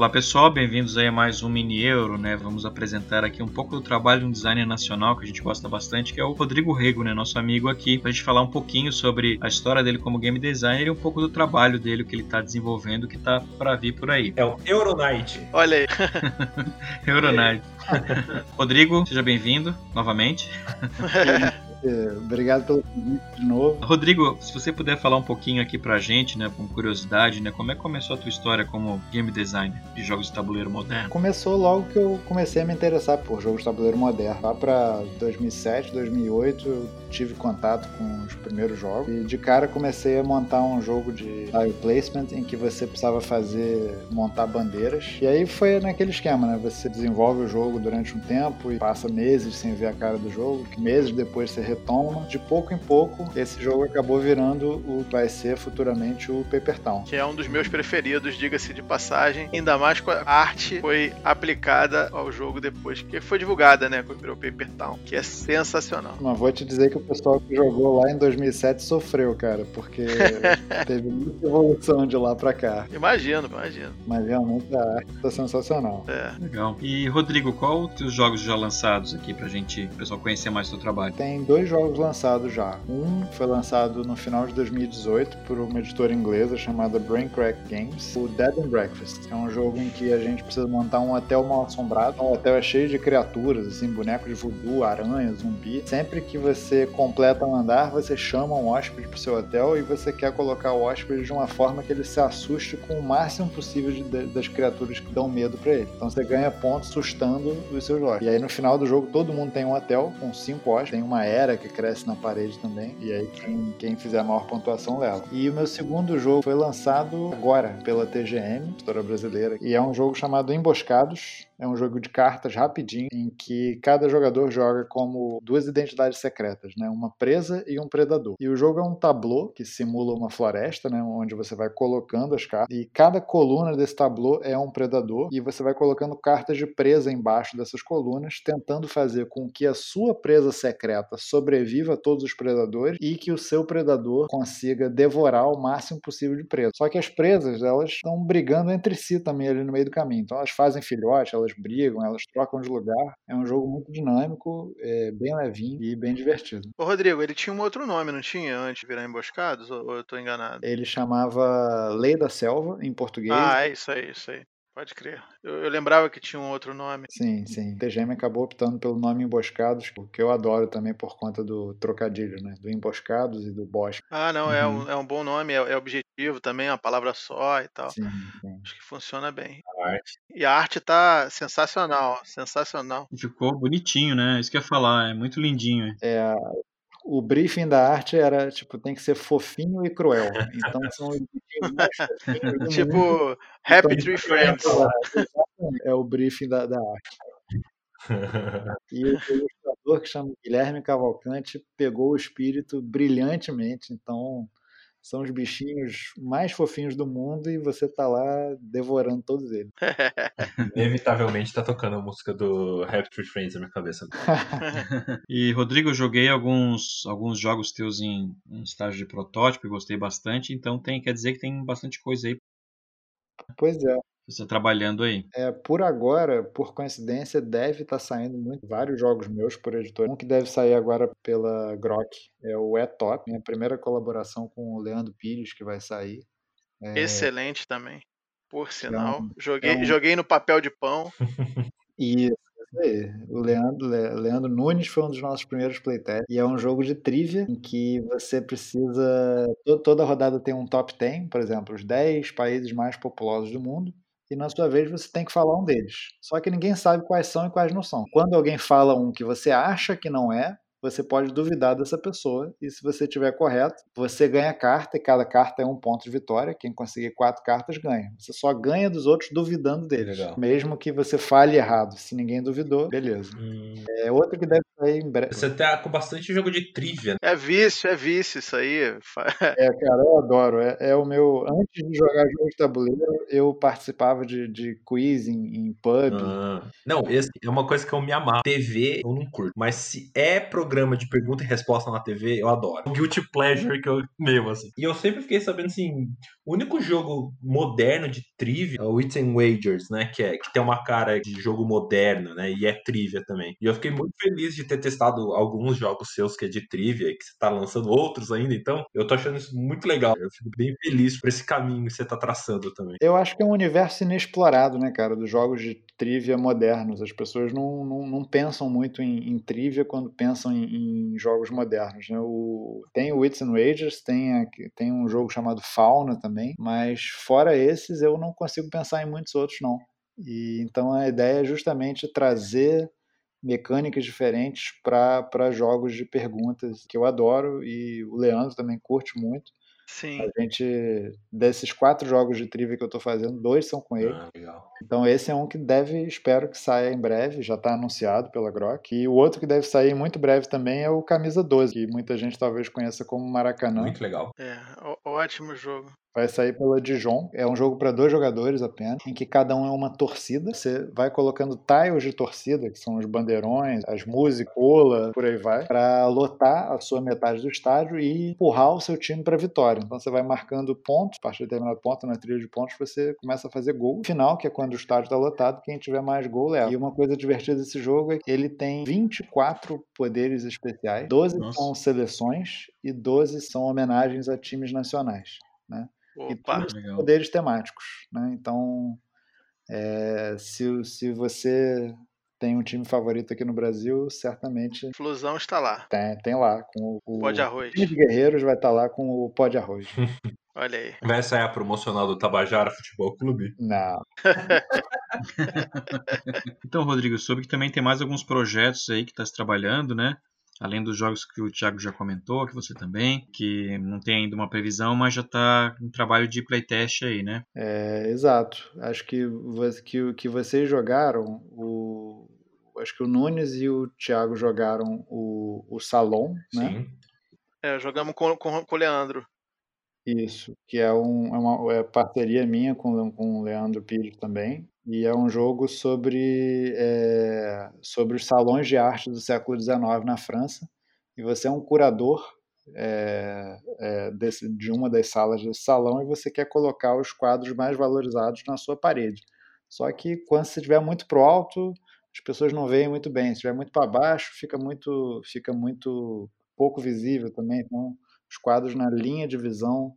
Olá pessoal, bem-vindos aí a mais um Mini Euro, né? Vamos apresentar aqui um pouco do trabalho de um designer nacional que a gente gosta bastante, que é o Rodrigo Rego, né? Nosso amigo aqui, pra gente falar um pouquinho sobre a história dele como game designer e um pouco do trabalho dele, o que ele tá desenvolvendo, que tá para vir por aí. É o Euronight. Olha aí. Euronight. Rodrigo, seja bem-vindo novamente. É, obrigado pelo convite de novo. Rodrigo, se você puder falar um pouquinho aqui pra gente, né, com curiosidade, né, como é que começou a tua história como game designer de jogos de tabuleiro moderno? Começou logo que eu comecei a me interessar por jogos de tabuleiro moderno. Lá pra 2007, 2008, eu tive contato com os primeiros jogos e de cara comecei a montar um jogo de tile placement em que você precisava fazer montar bandeiras. E aí foi naquele esquema, né? Você desenvolve o jogo durante um tempo e passa meses sem ver a cara do jogo, meses depois você retoma. De pouco em pouco, esse jogo acabou virando o que vai ser futuramente o Paper Town. Que é um dos meus preferidos, diga-se de passagem. Ainda mais com a arte foi aplicada ao jogo depois que foi divulgada, né? Quando virou Paper Town, que é sensacional. Mas vou te dizer que o pessoal que jogou lá em 2007 sofreu, cara, porque teve muita evolução de lá pra cá. Imagino, imagino. Mas realmente a arte tá sensacional. É. Legal. E Rodrigo, qual os teus jogos já lançados aqui pra gente, o pessoal conhecer mais o teu trabalho? Tem dois jogos lançados já. Um foi lançado no final de 2018 por uma editora inglesa chamada Brain Crack Games, o Dead and Breakfast. É um jogo em que a gente precisa montar um hotel mal assombrado. O hotel é cheio de criaturas, assim, bonecos de voodoo, aranha, zumbi. Sempre que você completa um andar, você chama um hóspede pro seu hotel e você quer colocar o hóspede de uma forma que ele se assuste com o máximo possível de, de, das criaturas que dão medo para ele. Então você ganha pontos assustando os seus hóspedes. E aí no final do jogo todo mundo tem um hotel com cinco hóspedes, tem uma era que cresce na parede também. E aí quem, quem fizer a maior pontuação leva. E o meu segundo jogo foi lançado agora pela TGM, editora brasileira, e é um jogo chamado Emboscados. É um jogo de cartas rapidinho, em que cada jogador joga como duas identidades secretas, né? Uma presa e um predador. E o jogo é um tablô que simula uma floresta, né? Onde você vai colocando as cartas. E cada coluna desse tablô é um predador. E você vai colocando cartas de presa embaixo dessas colunas, tentando fazer com que a sua presa secreta sobreviva a todos os predadores e que o seu predador consiga devorar o máximo possível de presa. Só que as presas, elas estão brigando entre si também ali no meio do caminho. Então elas fazem filhote, elas brigam, elas trocam de lugar. É um jogo muito dinâmico, é bem levinho e bem divertido. Ô, Rodrigo, ele tinha um outro nome, não tinha, antes de virar Emboscados? Ou, ou eu tô enganado? Ele chamava Lei da Selva, em português. Ah, é isso aí, isso aí. Pode crer. Eu, eu lembrava que tinha um outro nome. Sim, sim. TGM acabou optando pelo nome Emboscados, o que eu adoro também por conta do trocadilho, né? Do Emboscados e do Bosque. Ah, não, é, um, é um bom nome, é, é objetivo também, é uma palavra só e tal. Sim, sim. Acho que funciona bem. A arte. E a arte tá sensacional, sensacional. Ficou bonitinho, né? Isso que eu ia falar, é muito lindinho. É, o briefing da arte era, tipo, tem que ser fofinho e cruel. Então são os mais. Tipo, Happy Então, Tree Friends. É o briefing da, da arte. E o ilustrador que chama Guilherme Cavalcante pegou o espírito brilhantemente. Então, são os bichinhos mais fofinhos do mundo e você tá lá devorando todos eles. Inevitavelmente tá tocando a música do Happy Tree Friends na minha cabeça. E Rodrigo, eu joguei alguns, alguns jogos teus em, em estágio de protótipo e gostei bastante, então tem, quer dizer que tem bastante coisa aí Pois é, você tá trabalhando aí. é, por agora, por coincidência, deve estar saindo muito, vários jogos meus por editora. Um que deve sair agora pela Grok é o É Top, minha primeira colaboração com o Leandro Pires, que vai sair. É, Excelente também. Por sinal. um- joguei, é um- joguei no papel de pão. Isso, isso aí. O Leandro, Le- Leandro Nunes foi um dos nossos primeiros playtests. E é um jogo de trivia em que você precisa. to- Toda rodada tem um top 10, por exemplo, os 10 países mais populosos do mundo. E na sua vez você tem que falar um deles. Só que ninguém sabe quais são e quais não são. Quando alguém fala um que você acha que não é, você pode duvidar dessa pessoa. E se você tiver correto, você ganha carta, e cada carta é um ponto de vitória. Quem conseguir quatro cartas ganha. Você só ganha dos outros duvidando deles. Legal. Mesmo que você fale errado. Se ninguém duvidou, beleza. Hum, É outro que deve sair em breve. Você tá com bastante jogo de trivia, né? É vício, é vício isso aí. É, cara, eu adoro. É, é o meu. Antes de jogar jogo de tabuleiro, eu participava de, de quiz em, em pub. Ah, não, esse é uma coisa que eu me amarro. TV eu não curto. Mas se é programa programa de pergunta e resposta na TV, eu adoro. O guilty pleasure que eu mesmo, assim. E eu sempre fiquei sabendo, assim, o único jogo moderno de trivia é o Wits and Wagers, né? Que, é, que tem uma cara de jogo moderno, né? E é trivia também. E eu fiquei muito feliz de ter testado alguns jogos seus que é de trivia e que você tá lançando outros ainda. Então, eu tô achando isso muito legal. Eu fico bem feliz por esse caminho que você tá traçando também. Eu acho que é um universo inexplorado, né, cara, dos jogos de trivia modernos. As pessoas não, não, não pensam muito em, em, trivia quando pensam em, em jogos modernos. Né? O, tem o Wits and Wagers, tem, tem um jogo chamado Fauna também, mas fora esses eu não consigo pensar em muitos outros, não. E, então a ideia é justamente trazer mecânicas diferentes para jogos de perguntas que eu adoro e o Leandro também curte muito. Sim. A gente, desses quatro jogos de trivia que eu estou fazendo, dois são com ele. Ah, legal. Então esse é um que deve, espero que saia em breve, já está anunciado pela Grok. E o outro que deve sair muito breve também é o Camisa 12, que muita gente talvez conheça como Maracanã. Muito legal. É, ótimo jogo. Vai sair pela Dijon. É um jogo para dois jogadores apenas, em que cada um é uma torcida. Você vai colocando tiles de torcida, que são os bandeirões, as músicas, cola, por aí vai, para lotar a sua metade do estádio e empurrar o seu time para vitória. Então você vai marcando pontos, a partir de determinado ponto na trilha de pontos você começa a fazer gol. Final, que é quando o estádio está lotado, quem tiver mais gol leva. E uma coisa divertida desse jogo é que ele tem 24 poderes especiais, 12 Nossa. são seleções e 12 são homenagens a times nacionais. Né? Opa, e todos legal. poderes temáticos. Né? Então, é, se, se você tem um time favorito aqui no Brasil, certamente. Flusão está lá. Tem, tem lá. Com o, pó de arroz. O time de Guerreiros vai estar lá com o pó de arroz. Olha aí. Vai sair a promocional do Tabajara Futebol Clube? Não. então, Rodrigo, soube que também tem mais alguns projetos aí que está se trabalhando, né? Além dos jogos que o Thiago já comentou, que você também, que não tem ainda uma previsão, mas já está em trabalho de playtest aí, né? É, exato. Acho que, que, que vocês jogaram, o, acho que o Nunes e o Thiago jogaram o, o Salon, né? Sim. É, jogamos com, com, com o Leandro. Isso, que é, um, é uma é parceria minha com, com o Leandro Pires também. E é um jogo sobre, é, sobre os salões de arte do século XIX na França. E você é um curador é, é, desse, de uma das salas desse salão e você quer colocar os quadros mais valorizados na sua parede. Só que quando você estiver muito pro alto, as pessoas não veem muito bem. Se estiver muito para baixo, fica muito, fica muito pouco visível também. Então, os quadros na linha de visão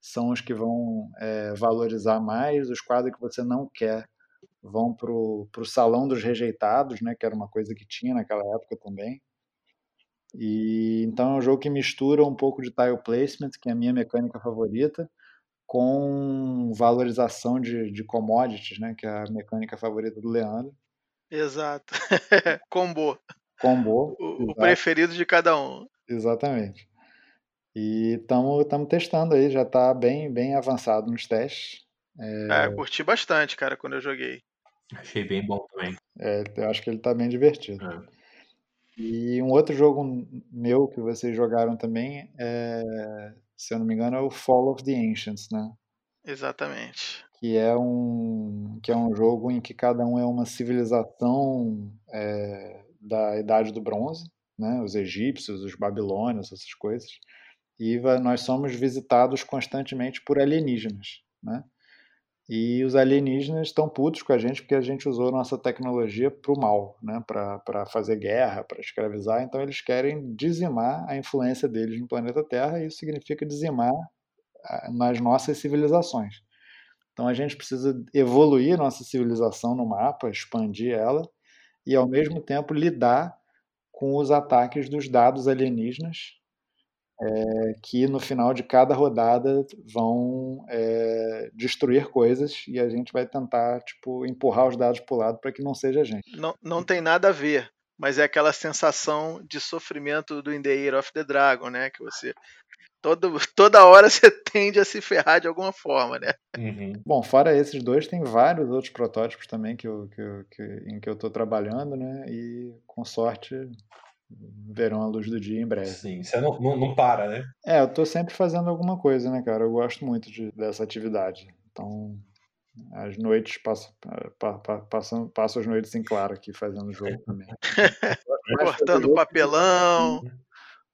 são os que vão é, valorizar mais. Os quadros que você não quer vão para o salão dos rejeitados, né, que era uma coisa que tinha naquela época também. E então é um jogo que mistura um pouco de tile placement, que é a minha mecânica favorita, com valorização de, de commodities, né, que é a mecânica favorita do Leandro. Exato. Combo. Combo. O, preferido de cada um. Exatamente. E estamos testando aí, já está bem, bem avançado nos testes. É... é, curti bastante, cara, quando eu joguei. Achei bem bom também. É, eu acho que ele tá bem divertido. É. E um outro jogo meu que vocês jogaram também, é, se eu não me engano, é o Fall of the Ancients, né? Exatamente. Que é um, que é um jogo em que cada um é uma civilização é, da Idade do Bronze, né? Os egípcios, os babilônios, essas coisas. E nós somos visitados constantemente por alienígenas, né? E os alienígenas estão putos com a gente porque a gente usou nossa tecnologia para o mal, né? para fazer guerra, para escravizar. Então eles querem dizimar a influência deles no planeta Terra e isso significa dizimar nas nossas civilizações. Então a gente precisa evoluir nossa civilização no mapa, expandir ela e ao mesmo tempo lidar com os ataques dos dados alienígenas é, que no final de cada rodada vão é, destruir coisas e a gente vai tentar tipo empurrar os dados para o lado para que não seja a gente. Não, não tem nada a ver, mas é aquela sensação de sofrimento do In the Year of the Dragon, né? Que você todo, toda hora você tende a se ferrar de alguma forma, né? Uhum. Bom, fora esses dois, tem vários outros protótipos também que eu, que, eu, que em que eu estou trabalhando, né? E com sorte verão a luz do dia em breve. Sim, você não, não, não, para, né? É, eu tô sempre fazendo alguma coisa, né, cara? Eu gosto muito de, dessa atividade. Então, As noites passo, pa, pa, passo, passo as noites em claro aqui fazendo jogo também. Cortando papelão.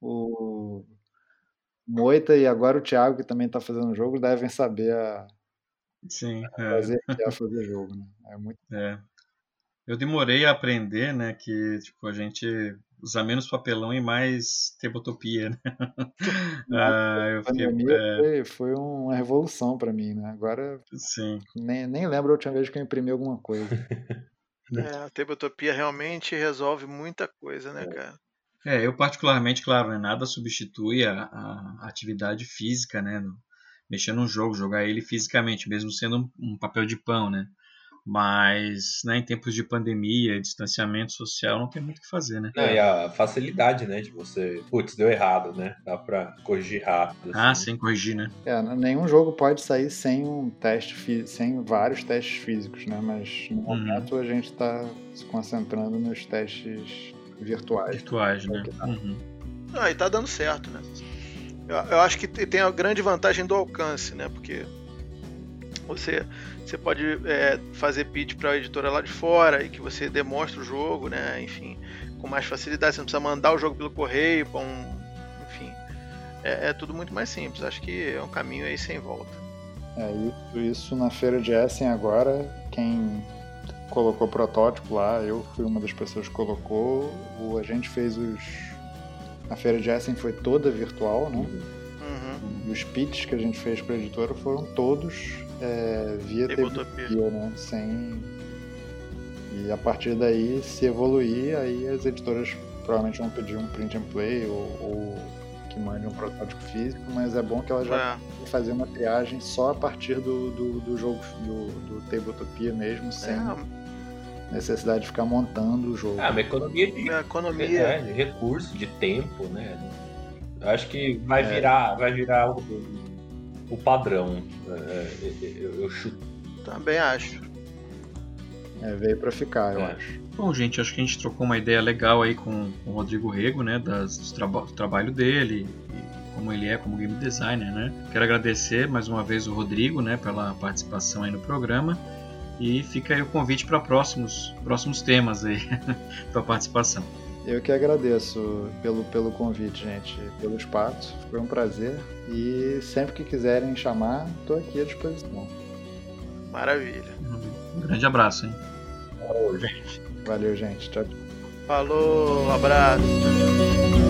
O Moita e agora o Thiago, que também está fazendo jogo, devem saber a, Sim, a é. fazer, a fazer jogo. Né? É muito É. Eu demorei a aprender, né, que tipo a gente usa menos papelão e mais tabletopia, né? Ah, fiquei, é, foi, foi uma revolução para mim, né? Agora sim, nem, nem lembro a última vez que eu imprimi alguma coisa. É, a Tabletopia realmente resolve muita coisa, né, cara? É, eu particularmente, claro, né, nada substitui a, a atividade física, né, no- mexer num jogo, jogar ele fisicamente, mesmo sendo um, um papel de pão, né, mas, né, em tempos de pandemia, distanciamento social, não tem muito o que fazer, né. Não, e a facilidade, né, de você. Putz, deu errado, né? Dá pra corrigir rápido. Ah, assim. sem corrigir, né. É, nenhum jogo pode sair sem um teste, fí- sem vários testes físicos, né? Mas no Uhum. momento a gente está se concentrando nos testes virtuais. Virtuais, né. É. Uhum. Ah, e tá dando certo, né? Eu, eu acho que te- tem a grande vantagem do alcance, né? Porque você, você pode é, fazer pitch para a editora lá de fora e que você demonstra o jogo, né? Enfim, com mais facilidade. Você não precisa mandar o jogo pelo correio, um, enfim. É, é tudo muito mais simples. Acho que é um caminho aí sem volta. É, isso, isso na feira de Essen agora, quem colocou protótipo lá, eu fui uma das pessoas que colocou. O, a gente fez os. A feira de Essen foi toda virtual, né? Uhum. E os pitches que a gente fez para a editora foram todos é, via Tabletopia. Tabletopia, né? Sem. E a partir daí, se evoluir, aí as editoras provavelmente vão pedir um print and play ou, ou que mande um protótipo físico, mas é bom que ela já É, fazer uma triagem só a partir do, do, do jogo do, do Tabletopia mesmo, sem é, necessidade de ficar montando o jogo. Ah, uma economia de, é economia. é, de recurso, de tempo, né? Eu acho que vai É. virar, vai virar o, o padrão. É, eu, eu chuto. Também acho. É, veio para ficar, eu É. acho. Bom, gente, acho que a gente trocou uma ideia legal aí com, com o Rodrigo Rego, né, das, dos traba- do trabalho dele, e como ele é como game designer, né. Quero agradecer mais uma vez o Rodrigo, né, pela participação aí no programa, e fica aí o convite para próximos, próximos temas aí, tua participação. Eu que agradeço pelo, pelo convite, gente, pelo espaço. Foi um prazer. E sempre que quiserem chamar, estou aqui à disposição. Maravilha. Um grande abraço, hein. Ô, gente. Valeu, gente. Tchau, tchau. Falou, abraço. Tchau, tchau.